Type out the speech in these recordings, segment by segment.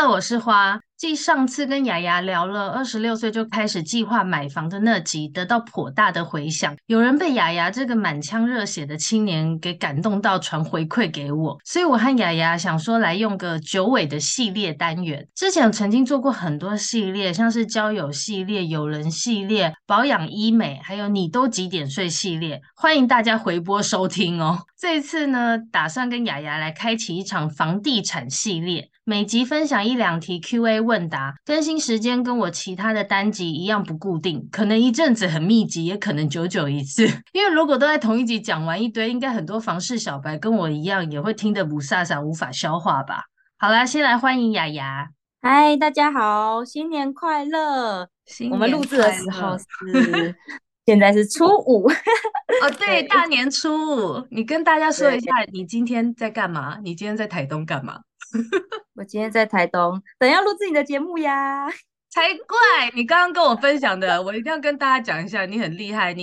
Hello，我是花。继上次跟雅雅聊了二十六岁就开始计划买房的那集，得到颇大的回响。有人被雅雅这个满腔热血的青年给感动到，传回馈给我。所以我和雅雅想说，来用个九尾的系列单元。之前曾经做过很多系列，像是交友系列、友人系列、保养医美，还有你都几点睡系列。欢迎大家回播收听哦。这一次呢，打算跟雅雅来开启一场房地产系列。每集分享一两题 Q&A 问答，更新时间跟我其他的单集一样不固定，可能一阵子很密集，也可能久久一次。因为如果都在同一集讲完一堆，应该很多房事小白跟我一样也会听得不飒飒，无法消化吧。好啦，先来欢迎雅雅。嗨，大家好，新年快乐！新年快乐。我们录制的时候是现在是初五 哦，对，大年初五。你跟大家说一下，你今天在干嘛？你今天在台东干嘛？我今天在台东，等要录制你的节目呀，才怪！你刚刚跟我分享的，我一定要跟大家讲一下，你很厉害。你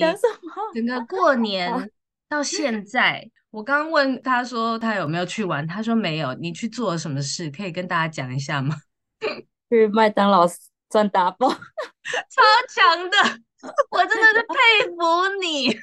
整个过 年到现在，我刚刚问他说他有没有去玩，他说没有。你去做了什么事？可以跟大家讲一下吗？去麦当劳赚 double，超强的，我真的是佩服你。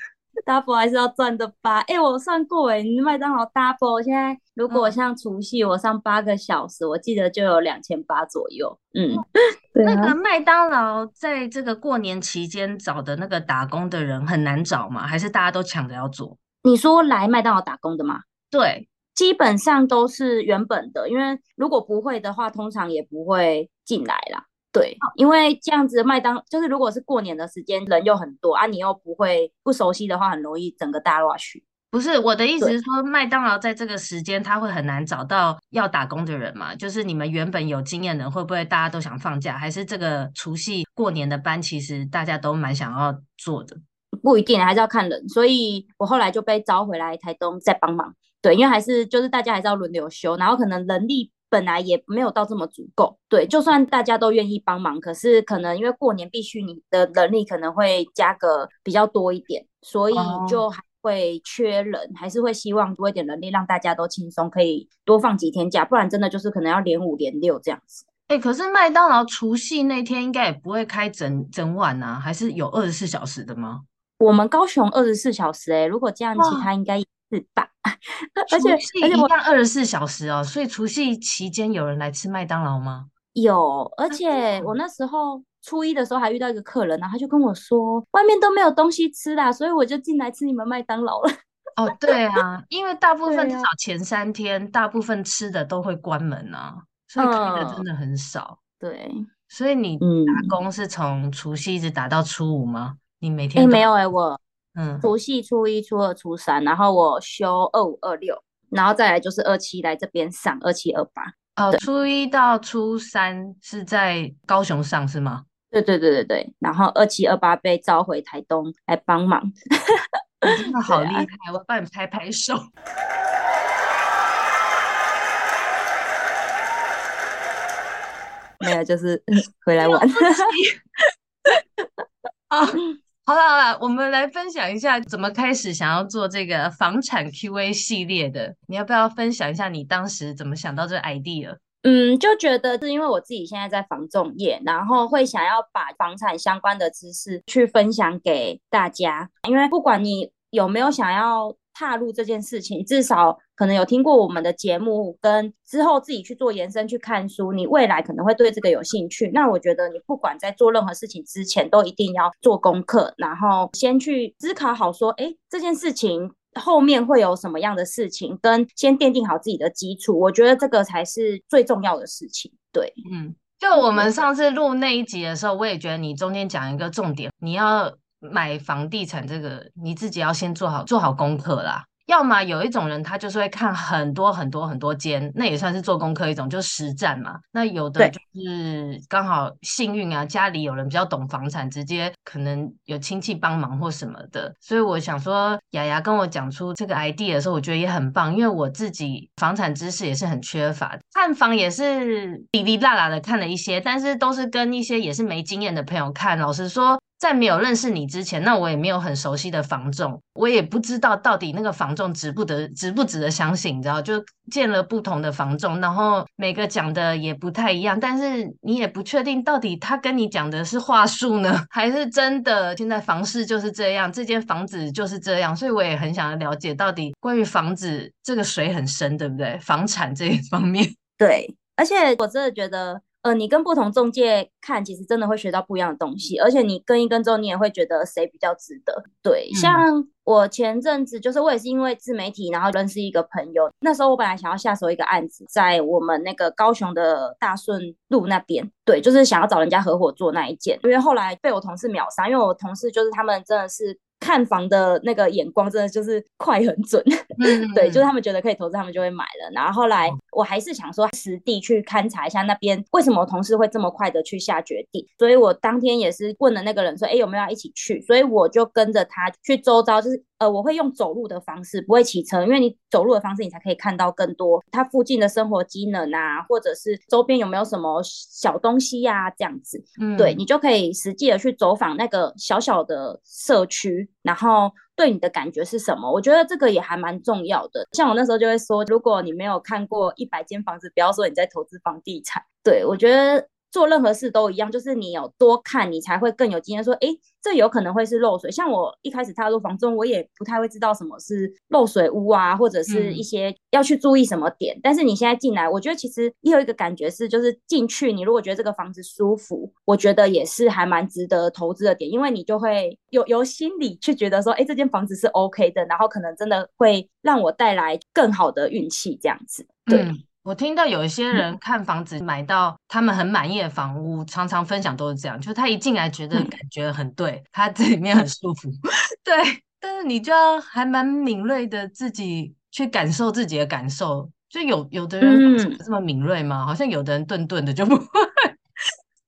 Double 还是要赚的吧？哎、欸，我算过哎，你麦当劳 double 现在如果像除夕我上八个小时，嗯、我记得就有两千八左右。嗯，那个麦当劳在这个过年期间找的那个打工的人很难找吗？还是大家都抢着要做？你说来麦当劳打工的吗？对，基本上都是原本的，因为如果不会的话，通常也不会进来啦。对，因为这样子麦当就是如果是过年的时间人又很多啊，你又不会不熟悉的话，很容易整个大乱去。不是我的意思是说，麦当劳在这个时间他会很难找到要打工的人嘛？就是你们原本有经验的人会不会大家都想放假？还是这个除夕过年的班其实大家都蛮想要做的？不一定，还是要看人。所以我后来就被招回来台东再帮忙。对，因为还是就是大家还是要轮流休，然后可能人力。本来也没有到这么足够，对，就算大家都愿意帮忙，可是可能因为过年必须你的能力可能会加个比较多一点，所以就还会缺人，还是会希望多一点能力，让大家都轻松，可以多放几天假，不然真的就是可能要连五连六这样子。哎、欸，可是麦当劳除夕那天应该也不会开整整晚啊，还是有二十四小时的吗？我们高雄二十四小时、欸，哎，如果这样，其他应该也是吧。而且而且我样二十四小时哦，所以除夕期间有人来吃麦当劳吗？有，而且我那时候初一的时候还遇到一个客人，然后他就跟我说，外面都没有东西吃啦，所以我就进来吃你们麦当劳了。哦，对啊，因为大部分至少前三天，大部分吃的都会关门啊，所以开的真的很少。对，所以你打工是从除夕一直打到初五吗？你每天？哎，没有哎，我。嗯，除夕、初一、初二、初三，然后我休二五、二六，然后再来就是二七来这边上二七、二八。哦，初一到初三是在高雄上是吗？对对对对对，然后二七、二八被召回台东来帮忙。你真的 好厉害，啊、我帮你拍拍手。没有，就是 回来玩。啊。好了好了，我们来分享一下怎么开始想要做这个房产 QA 系列的。你要不要分享一下你当时怎么想到这个 idea？嗯，就觉得是因为我自己现在在房仲业，然后会想要把房产相关的知识去分享给大家。因为不管你有没有想要踏入这件事情，至少。可能有听过我们的节目，跟之后自己去做延伸去看书，你未来可能会对这个有兴趣。那我觉得你不管在做任何事情之前，都一定要做功课，然后先去思考好说，哎，这件事情后面会有什么样的事情，跟先奠定好自己的基础。我觉得这个才是最重要的事情。对，嗯，就我们上次录那一集的时候，我也觉得你中间讲一个重点，你要买房地产这个，你自己要先做好做好功课啦。要么有一种人，他就是会看很多很多很多间，那也算是做功课一种，就是实战嘛。那有的就是刚好幸运啊，家里有人比较懂房产，直接可能有亲戚帮忙或什么的。所以我想说，雅雅跟我讲出这个 idea 的时候，我觉得也很棒，因为我自己房产知识也是很缺乏，看房也是哩哩啦啦的看了一些，但是都是跟一些也是没经验的朋友看。老实说。在没有认识你之前，那我也没有很熟悉的房仲，我也不知道到底那个房仲值不得值不值得相信，你知道？就见了不同的房仲，然后每个讲的也不太一样，但是你也不确定到底他跟你讲的是话术呢，还是真的？现在房市就是这样，这间房子就是这样，所以我也很想要了解到底关于房子这个水很深，对不对？房产这一方面，对，而且我真的觉得。呃，你跟不同中介看，其实真的会学到不一样的东西，而且你跟一跟之后，你也会觉得谁比较值得。对，嗯、像我前阵子，就是我也是因为自媒体，然后认识一个朋友。那时候我本来想要下手一个案子，在我们那个高雄的大顺路那边，对，就是想要找人家合伙做那一件，因为后来被我同事秒杀，因为我同事就是他们真的是。看房的那个眼光真的就是快很准，嗯、对，就是他们觉得可以投资，他们就会买了。然后后来我还是想说实地去勘察一下那边为什么同事会这么快的去下决定，所以我当天也是问了那个人说，哎，有没有要一起去？所以我就跟着他去周遭，就是。呃，我会用走路的方式，不会骑车，因为你走路的方式，你才可以看到更多它附近的生活机能啊，或者是周边有没有什么小东西呀、啊，这样子，嗯，对，你就可以实际的去走访那个小小的社区，然后对你的感觉是什么？我觉得这个也还蛮重要的。像我那时候就会说，如果你没有看过一百间房子，不要说你在投资房地产。对，我觉得。做任何事都一样，就是你有多看，你才会更有经验。说，哎，这有可能会是漏水。像我一开始踏入房中，我也不太会知道什么是漏水屋啊，或者是一些要去注意什么点。嗯、但是你现在进来，我觉得其实也有一个感觉是，就是进去，你如果觉得这个房子舒服，我觉得也是还蛮值得投资的点，因为你就会有由心里去觉得说，哎，这间房子是 OK 的，然后可能真的会让我带来更好的运气，这样子，对。嗯我听到有一些人看房子买到他们很满意的房屋，常常分享都是这样，就是他一进来觉得感觉很对，他这里面很舒服，对，但是你就要还蛮敏锐的自己去感受自己的感受，就有有的人这么敏锐吗？好像有的人顿顿的就不会。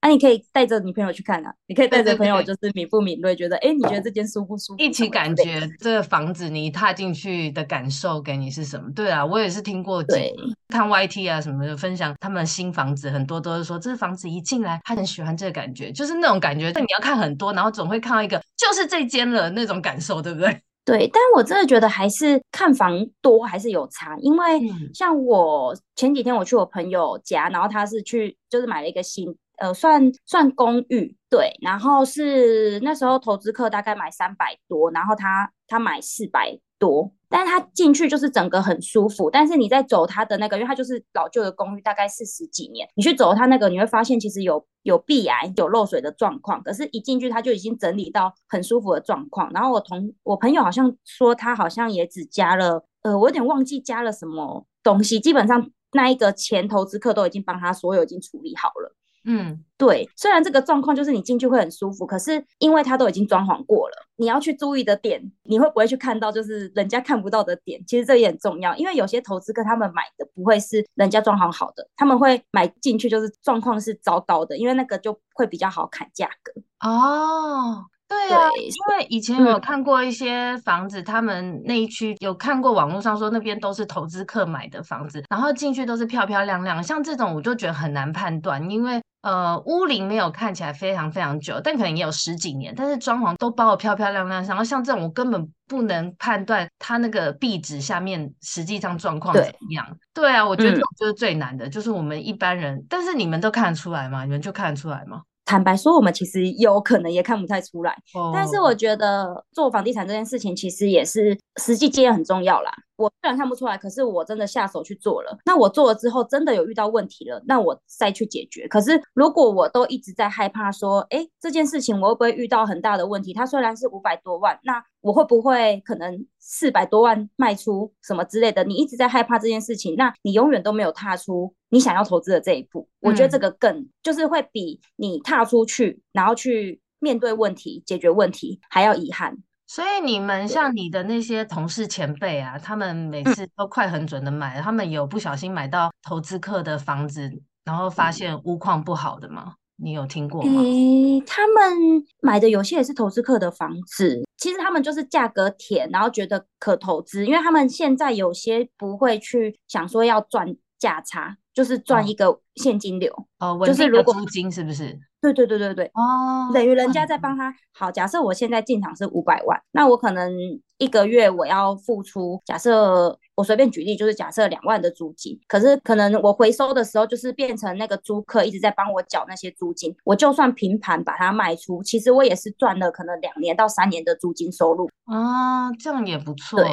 那、啊、你可以带着你朋友去看啊，你可以带着朋友，就是敏不敏锐，觉得哎，你觉得这间舒不舒服？一起感觉这个房子你踏进去的感受给你是什么？对啊，我也是听过，对，看 YT 啊什么的分享，他们新房子很多都是说，这个房子一进来，他很喜欢这个感觉，就是那种感觉。但你要看很多，然后总会看到一个就是这间了那种感受，对不对？对，但我真的觉得还是看房多还是有差，因为像我前几天我去我朋友家，然后他是去就是买了一个新。呃，算算公寓，对，然后是那时候投资客大概买三百多，然后他他买四百多，但是他进去就是整个很舒服，但是你在走他的那个，因为他就是老旧的公寓，大概四十几年，你去走他那个，你会发现其实有有壁癌、有漏水的状况，可是一进去他就已经整理到很舒服的状况。然后我同我朋友好像说他好像也只加了，呃，我有点忘记加了什么东西，基本上那一个前投资客都已经帮他所有已经处理好了。嗯，对，虽然这个状况就是你进去会很舒服，可是因为它都已经装潢过了，你要去注意的点，你会不会去看到就是人家看不到的点？其实这也很重要，因为有些投资客他们买的不会是人家装潢好的，他们会买进去就是状况是糟糕的，因为那个就会比较好砍价格。哦。对啊，对，因为以前有看过一些房子，嗯、他们那一区有看过网络上说那边都是投资客买的房子，然后进去都是漂漂亮亮，像这种我就觉得很难判断，因为呃屋龄没有看起来非常非常久，但可能也有十几年，但是装潢都包的漂漂亮亮，然后像这种我根本不能判断它那个壁纸下面实际上状况怎么样。对，对啊，我觉得这种就是最难的，嗯、就是我们一般人，但是你们都看得出来吗？你们就看得出来吗？坦白说，我们其实有可能也看不太出来，oh. 但是我觉得做房地产这件事情，其实也是实际经验很重要啦。我虽然看不出来，可是我真的下手去做了。那我做了之后，真的有遇到问题了，那我再去解决。可是如果我都一直在害怕说，哎，这件事情我会不会遇到很大的问题？它虽然是五百多万，那我会不会可能四百多万卖出什么之类的？你一直在害怕这件事情，那你永远都没有踏出你想要投资的这一步。我觉得这个更、嗯、就是会比你踏出去，然后去面对问题、解决问题还要遗憾。所以你们像你的那些同事前辈啊，他们每次都快很准的买，他们有不小心买到投资客的房子，然后发现屋况不好的吗？你有听过吗？诶，他们买的有些也是投资客的房子，其实他们就是价格甜，然后觉得可投资，因为他们现在有些不会去想说要赚价差，就是赚一个现金流。哦，就是如果租金是不是？对对对对对，哦，等于人家在帮他。好，假设我现在进场是五百万，那我可能一个月我要付出，假设我随便举例，就是假设两万的租金，可是可能我回收的时候就是变成那个租客一直在帮我缴那些租金，我就算平盘把它卖出，其实我也是赚了可能两年到三年的租金收入。啊，这样也不错。对。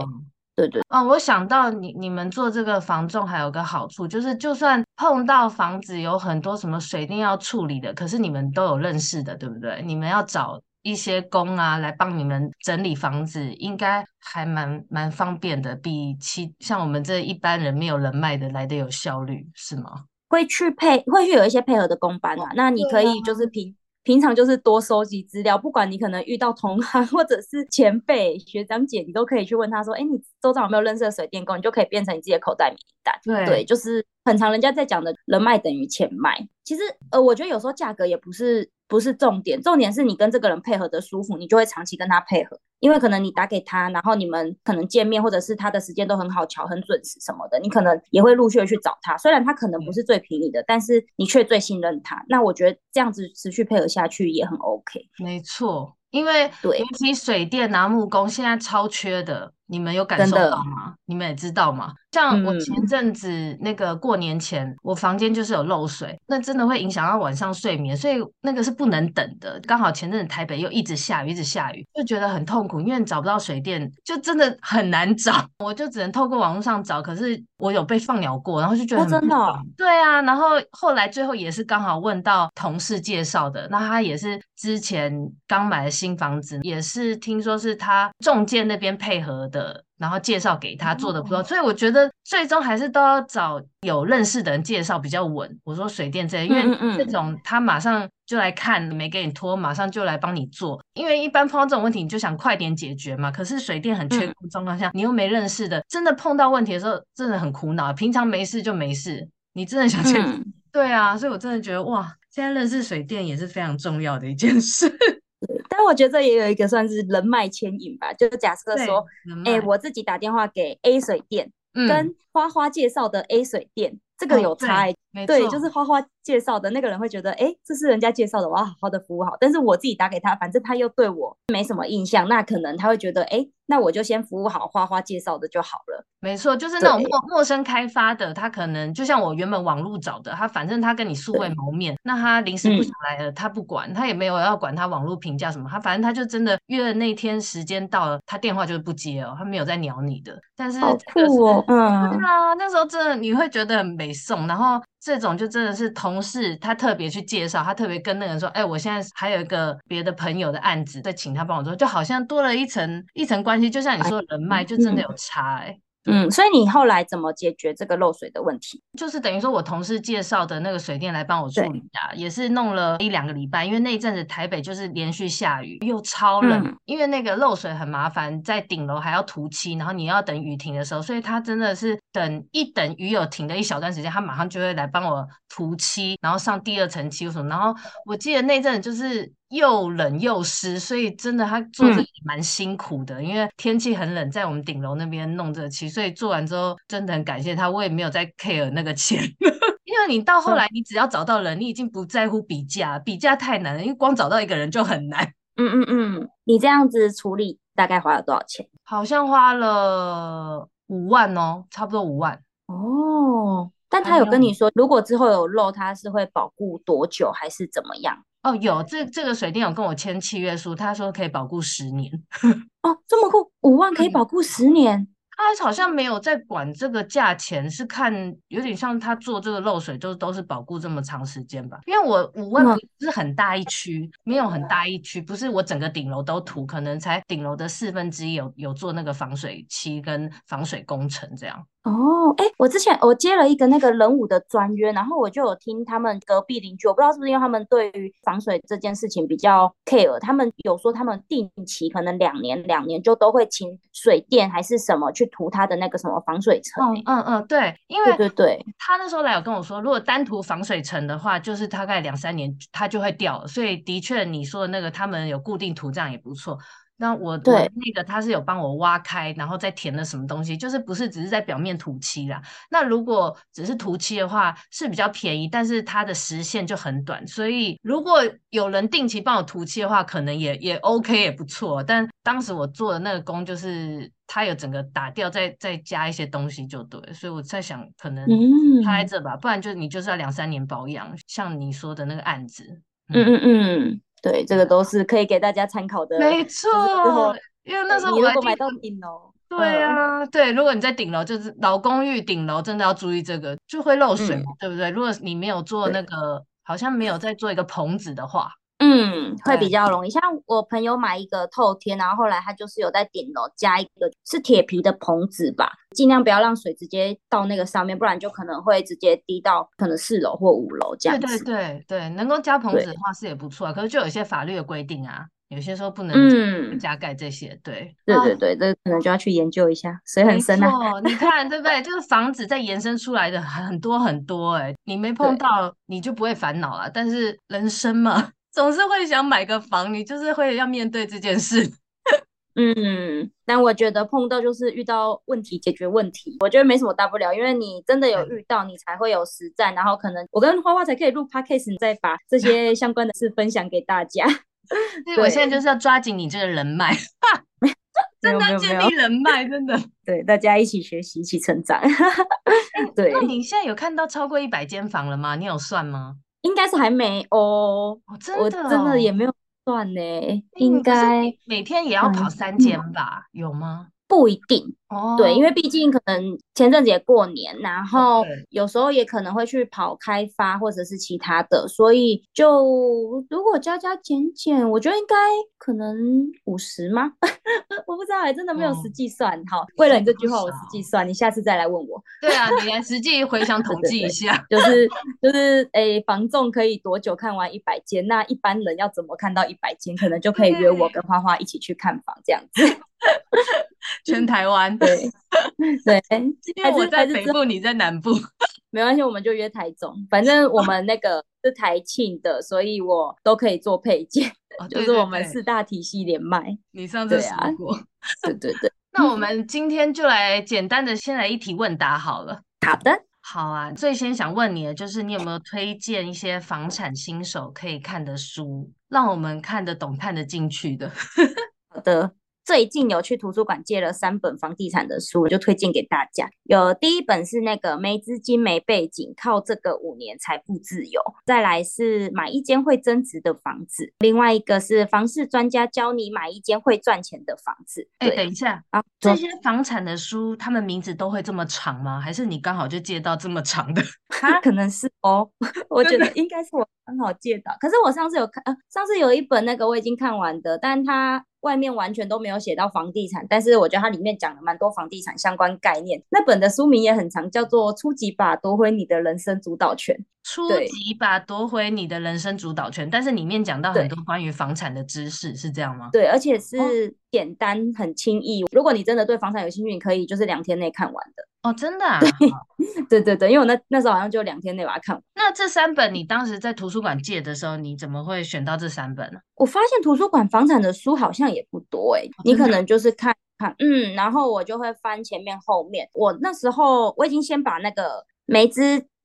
对对哦，我想到你你们做这个房仲还有个好处，就是就算碰到房子有很多什么水电要处理的，可是你们都有认识的，对不对？你们要找一些工啊来帮你们整理房子，应该还蛮蛮方便的，比其像我们这一般人没有人脉的来的有效率，是吗？会去配，会去有一些配合的工班啊，哦、那你可以就是平。平常就是多收集资料，不管你可能遇到同行或者是前辈、学长姐，你都可以去问他说：“哎，你周遭有没有认识的水电工？”你就可以变成你自己的口袋名单。对，对，就是很常人家在讲的人脉等于钱脉。其实，呃，我觉得有时候价格也不是不是重点，重点是你跟这个人配合的舒服，你就会长期跟他配合。因为可能你打给他，然后你们可能见面，或者是他的时间都很好巧、很准时什么的，你可能也会陆续的去找他。虽然他可能不是最便宜的，但是你却最信任他。那我觉得这样子持续配合下去也很 OK。没错，因为尤其水电啊、木工现在超缺的。你们有感受到吗？你们也知道吗？像我前阵子那个过年前，嗯、我房间就是有漏水，那真的会影响到晚上睡眠，所以那个是不能等的。刚好前阵子台北又一直下雨，一直下雨，就觉得很痛苦，因为找不到水电，就真的很难找。我就只能透过网络上找，可是我有被放鸟过，然后就觉得。哦，真的哦？对啊，然后后来最后也是刚好问到同事介绍的，那他也是之前刚买的新房子，也是听说是他中介那边配合的。然后介绍给他做的不错，所以我觉得最终还是都要找有认识的人介绍比较稳。我说水电这些，因为这种他马上就来看，没给你拖，马上就来帮你做。因为一般碰到这种问题，你就想快点解决嘛。可是水电很缺工状况下，你又没认识的，真的碰到问题的时候，真的很苦恼。平常没事就没事，你真的想解决？对啊，所以我真的觉得哇，现在认识水电也是非常重要的一件事。但我觉得这也有一个算是人脉牵引吧，就是假设说，哎、欸，我自己打电话给 A 水电，嗯、跟花花介绍的 A 水电，这个有差异。哦、对，就是花花介绍的那个人会觉得，哎、欸，这是人家介绍的，我要好好的服务好。但是我自己打给他，反正他又对我没什么印象，那可能他会觉得，哎、欸。那我就先服务好花花介绍的就好了。没错，就是那种陌陌生开发的，他可能就像我原本网路找的，他反正他跟你素未谋面，那他临时不想来了，嗯、他不管，他也没有要管他网络评价什么，他反正他就真的约了那天时间到了，他电话就是不接哦，他没有在鸟你的。但是好酷哦，嗯，对啊，那时候真的你会觉得很美送，然后这种就真的是同事，他特别去介绍，他特别跟那个人说，哎，我现在还有一个别的朋友的案子，再请他帮我做，就好像多了一层一层关系。就像你说的人脉，就真的有差哎、欸。嗯，所以你后来怎么解决这个漏水的问题？就是等于说我同事介绍的那个水电来帮我处理啊，也是弄了一两个礼拜，因为那一阵子台北就是连续下雨又超冷，嗯、因为那个漏水很麻烦，在顶楼还要涂漆，然后你要等雨停的时候，所以他真的是等一等雨有停的一小段时间，他马上就会来帮我涂漆，然后上第二层漆什么。然后我记得那阵就是。又冷又湿，所以真的他做这个蛮辛苦的，嗯、因为天气很冷，在我们顶楼那边弄这漆，所以做完之后真的很感谢他，我也没有再 care 那个钱，因为你到后来你只要找到人，你已经不在乎比价，比价太难了，因为光找到一个人就很难。嗯嗯嗯，你这样子处理大概花了多少钱？好像花了五万哦，差不多五万。哦，但他有跟你说，如果之后有漏，他是会保固多久，还是怎么样？哦，有这这个水电有跟我签契约书，他说可以保固十年。哦，这么酷，五万可以保固十年。嗯他好像没有在管这个价钱，是看有点像他做这个漏水，就都是保固这么长时间吧。因为我五万不是很大一区，嗯、没有很大一区，不是我整个顶楼都涂，可能才顶楼的四分之一有有做那个防水漆跟防水工程这样。哦，哎，我之前我接了一个那个人武的专约，然后我就有听他们隔壁邻居，我不知道是不是因为他们对于防水这件事情比较 care，他们有说他们定期可能两年两年就都会请水电还是什么去涂他的那个什么防水层。嗯嗯嗯，对，因为对对对，他那时候来有跟我说，如果单涂防水层的话，就是大概两三年它就会掉了，所以的确你说的那个他们有固定涂这样也不错。那我对那个他是有帮我挖开，然后再填了什么东西，就是不是只是在表面涂漆啦。那如果只是涂漆的话，是比较便宜，但是它的时限就很短。所以如果有人定期帮我涂漆的话，可能也也 OK 也不错。但当时我做的那个工就是他有整个打掉，再再加一些东西就对。所以我在想，可能拍着吧，不然就你就是要两三年保养。像你说的那个案子，嗯嗯嗯。对，这个都是可以给大家参考的。没错，因为那时候我如果买到顶楼，对啊，对，如果你在顶楼，就是老公寓顶楼，真的要注意这个，就会漏水，对不对？如果你没有做那个，好像没有在做一个棚子的话。嗯，会比较容易。像我朋友买一个透天，然后后来他就是有在顶楼加一个是铁皮的棚子吧，尽量不要让水直接到那个上面，不然就可能会直接滴到可能四楼或五楼这样子。对对对对，能够加棚子的话是也不错啊，可是就有一些法律的规定啊，有些时候不能嗯加盖这些。对对对对，这可能就要去研究一下，水很深啊。你看对不对？就是房子在延伸出来的很多很多哎、欸，你没碰到你就不会烦恼了，但是人生嘛。总是会想买个房，你就是会要面对这件事。嗯，但我觉得碰到就是遇到问题解决问题，我觉得没什么大不了，因为你真的有遇到，你才会有实战，然后可能我跟花花才可以录 podcast，你再把这些相关的事分享给大家。对，我现在就是要抓紧你这个人脉，真的建立人脉，真的。对，大家一起学习，一起成长。对，那你现在有看到超过一百间房了吗？你有算吗？应该是还没哦，哦真的哦，我真的也没有算呢，应该每天也要跑三间吧？嗯，有吗？不一定。哦，对，因为毕竟可能前阵子也过年，然后有时候也可能会去跑开发或者是其他的，所以就如果加加减减，我觉得应该可能五十吗？我不知道还真的没有实际算。嗯、好，为了你这句话，我实际算，你下次再来问我。对啊，你来实际回想统计一下，就是就是诶，房仲可以多久看完一百间？那一般人要怎么看到一百间？可能就可以约我跟花花一起去看房这样子。全台湾。对对，因为我在北部，你在南部，没关系，我们就约台中。反正我们那个是台庆的，所以我都可以做配件，哦、对对对，就是我们四大体系连麦。你上次说过，对对对。那我们今天就来简单的先来一题问答好了。好的，好啊。最先想问你的就是，你有没有推荐一些房产新手可以看的书，让我们看得懂、看得进去的？好的。最近有去图书馆借了三本房地产的书，我就推荐给大家。有第一本是那个没资金没背景，靠这个五年财富自由。再来是买一间会增值的房子，另外一个是房市专家教你买一间会赚钱的房子。哎、欸，等一下啊，这些房产的书，他们名字都会这么长吗？还是你刚好就借到这么长的？他可能是哦，我觉得应该是我刚好借到。可是我上次有看，呃，上次有一本那个我已经看完的，但它。外面完全都没有写到房地产，但是我觉得它里面讲了蛮多房地产相关概念。那本的书名也很长，叫做《初级把，夺回你的人生主导权》。初级吧，夺回你的人生主导权。但是里面讲到很多关于房产的知识，是这样吗？对，而且是简单、哦、很轻易。如果你真的对房产有兴趣，你可以就是两天内看完的。哦，真的啊？对 对对，因为我那那时候好像就两天内把它看完。那这三本你当时在图书馆借的时候，你怎么会选到这三本呢？我发现图书馆房产的书好像也不多哎、欸哦，你可能就是看看，嗯，然后我就会翻前面后面。我那时候我已经先把那个没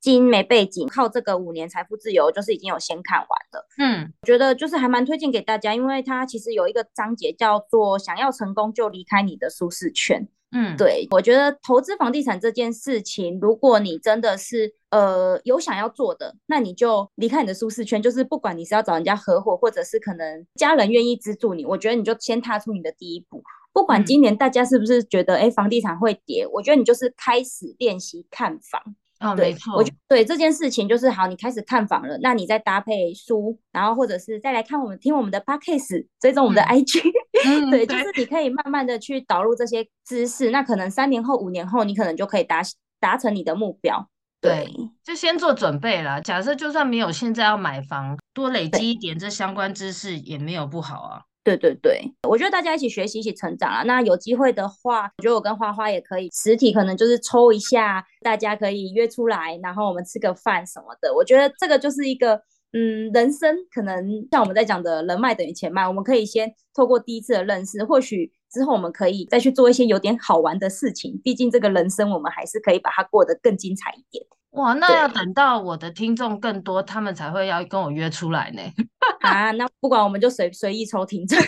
资金没背景，靠这个五年财富自由，就是已经有先看完了。嗯，我觉得就是还蛮推荐给大家，因为它其实有一个章节叫做“想要成功就离开你的舒适圈”。嗯，对，我觉得投资房地产这件事情，如果你真的是呃有想要做的，那你就离开你的舒适圈，就是不管你是要找人家合伙，或者是可能家人愿意资助你，我觉得你就先踏出你的第一步。不管今年大家是不是觉得哎、嗯、房地产会跌，我觉得你就是开始练习看房。哦，没错，我觉得对这件事情就是好，你开始看房了，那你再搭配书，然后或者是再来看我们听我们的 podcast，追踪我们的 IG，、嗯、对，就是你可以慢慢的去导入这些知识，那可能三年后、五年后，你可能就可以达达成你的目标。对，对就先做准备啦。假设就算没有现在要买房，多累积一点这相关知识也没有不好啊。对对对，我觉得大家一起学习，一起成长啊。那有机会的话，我觉得我跟花花也可以实体，可能就是抽一下，大家可以约出来，然后我们吃个饭什么的。我觉得这个就是一个嗯，人生可能像我们在讲的人脉等于钱脉，我们可以先透过第一次的认识，或许之后我们可以再去做一些有点好玩的事情。毕竟这个人生，我们还是可以把它过得更精彩一点。哇，那要等到我的听众更多，他们才会要跟我约出来呢。啊，那不管我们就随随意抽听众，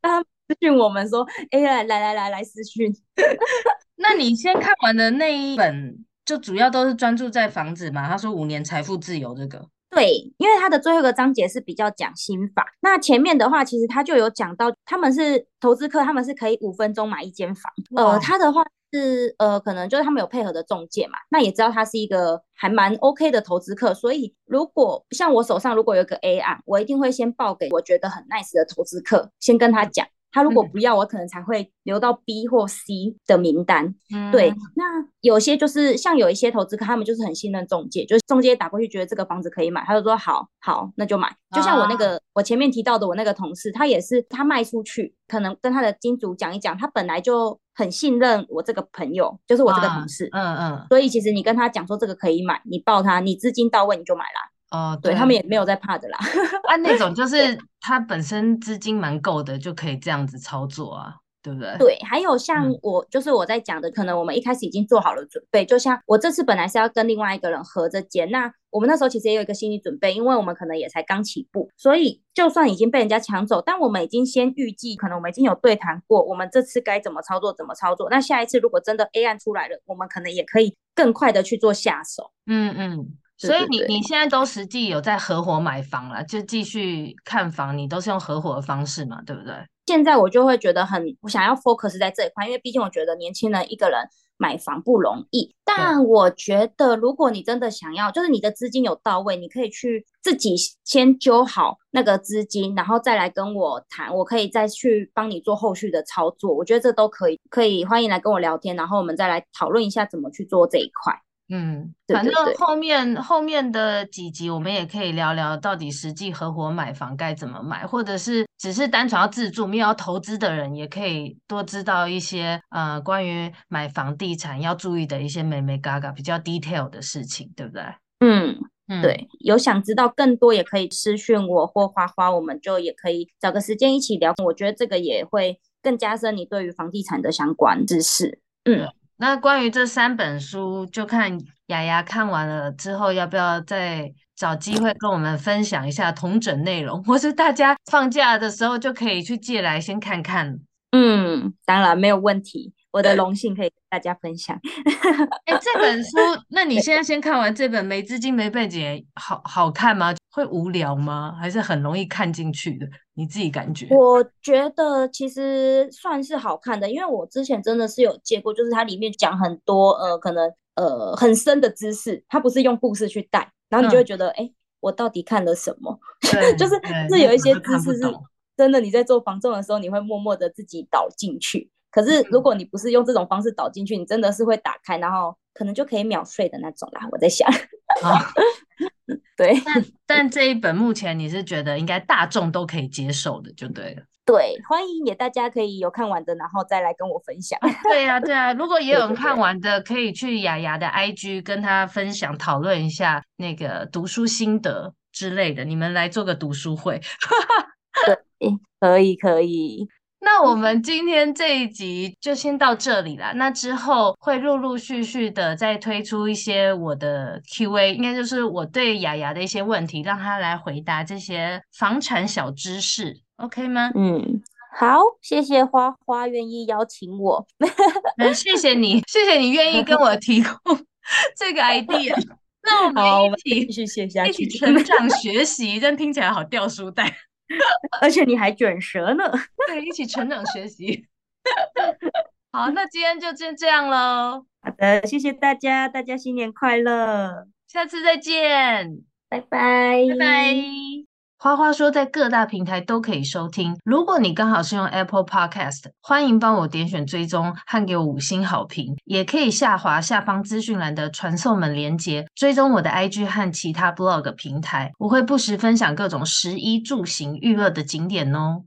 让他们私讯我们说，哎呀，来来来来私讯。那你先看完的那一本，就主要都是专注在房子嘛？他说五年财富自由这个。对，因为他的最后一个章节是比较讲心法。那前面的话，其实他就有讲到，他们是投资客，他们是可以五分钟买一间房。呃，他的话。是呃，可能就是他们有配合的中介嘛，那也知道他是一个还蛮 OK 的投资客，所以如果像我手上如果有一个 A 案，我一定会先报给我觉得很 nice 的投资客，先跟他讲。他如果不要，我可能才会留到 B 或 C 的名单。嗯，对。那有些就是像有一些投资客，他们就是很信任中介，就是中介打过去觉得这个房子可以买，他就说好，好，那就买。就像我那个、啊、我前面提到的我那个同事，他也是他卖出去，可能跟他的金主讲一讲，他本来就很信任我这个朋友，就是我这个同事。嗯嗯。所以其实你跟他讲说这个可以买，你报他，你资金到位你就买啦。哦，对，对他们也没有在怕的啦。按、啊、那种就 是他本身资金蛮够的，就可以这样子操作啊，对不对？对，还有像我，嗯、就是我在讲的，可能我们一开始已经做好了准备。就像我这次本来是要跟另外一个人合着接，那我们那时候其实也有一个心理准备，因为我们可能也才刚起步，所以就算已经被人家抢走，但我们已经先预计，可能我们已经有对谈过，我们这次该怎么操作，怎么操作。那下一次如果真的 A 案出来了，我们可能也可以更快的去做下手。嗯嗯。所以你你现在都实际有在合伙买房了，就继续看房，你都是用合伙的方式嘛，对不对？现在我就会觉得很，我想要 focus 在这一块，因为毕竟我觉得年轻人一个人买房不容易。但我觉得如果你真的想要，就是你的资金有到位，你可以去自己先揪好那个资金，然后再来跟我谈，我可以再去帮你做后续的操作。我觉得这都可以，可以欢迎来跟我聊天，然后我们再来讨论一下怎么去做这一块。嗯，反正后面后面的几集我们也可以聊聊，到底实际合伙买房该怎么买，或者是只是单纯要自住没有要投资的人，也可以多知道一些呃关于买房地产要注意的一些眉眉嘎嘎比较 detail 的事情，对不对？嗯嗯，对，有想知道更多也可以私讯我或花花，我们就也可以找个时间一起聊。我觉得这个也会更加深你对于房地产的相关知识。嗯。那关于这三本书，就看雅雅看完了之后，要不要再找机会跟我们分享一下同整内容，或是大家放假的时候就可以去借来先看看。嗯，当然没有问题，我的荣幸可以跟大家分享。哎、欸，这本书，那你现在先看完这本没资金没背景，好好看吗？会无聊吗？还是很容易看进去的？你自己感觉？我觉得其实算是好看的，因为我之前真的是有借过，就是它里面讲很多呃，可能呃很深的知识，它不是用故事去带，然后你就会觉得，哎、嗯欸，我到底看了什么？就是是有一些知识是真的，你在做房仲的时候，你会默默的自己导进去。可是如果你不是用这种方式导进去，你真的是会打开，然后可能就可以秒睡的那种啦。我在想。对，但但这一本目前你是觉得应该大众都可以接受的，就对了。对，欢迎也大家可以有看完的，然后再来跟我分享。对呀、啊，对啊，如果也有人看完的，可以去雅雅的 IG 跟他分享，讨论一下那个读书心得之类的。你们来做个读书会。对，可以，可以。那我们今天这一集就先到这里啦。那之后会陆陆续续的再推出一些我的 Q&A，应该就是我对雅雅的一些问题，让她来回答这些房产小知识，OK 吗？嗯，好，谢谢花花愿意邀请我。嗯，谢谢你，谢谢你愿意跟我提供 这个 idea。那我们一起继续写一起成长学习，这样听起来好掉书袋。而且你还卷舌呢，对，一起成长学习。好，那今天就先这样喽。好的，谢谢大家，大家新年快乐，下次再见，拜拜，拜拜。花花说，在各大平台都可以收听。如果你刚好是用 Apple Podcast，欢迎帮我点选追踪和给我五星好评。也可以下滑下方资讯栏的传送门连接，追踪我的 IG 和其他 Blog 平台。我会不时分享各种食衣住行娱乐的景点哦。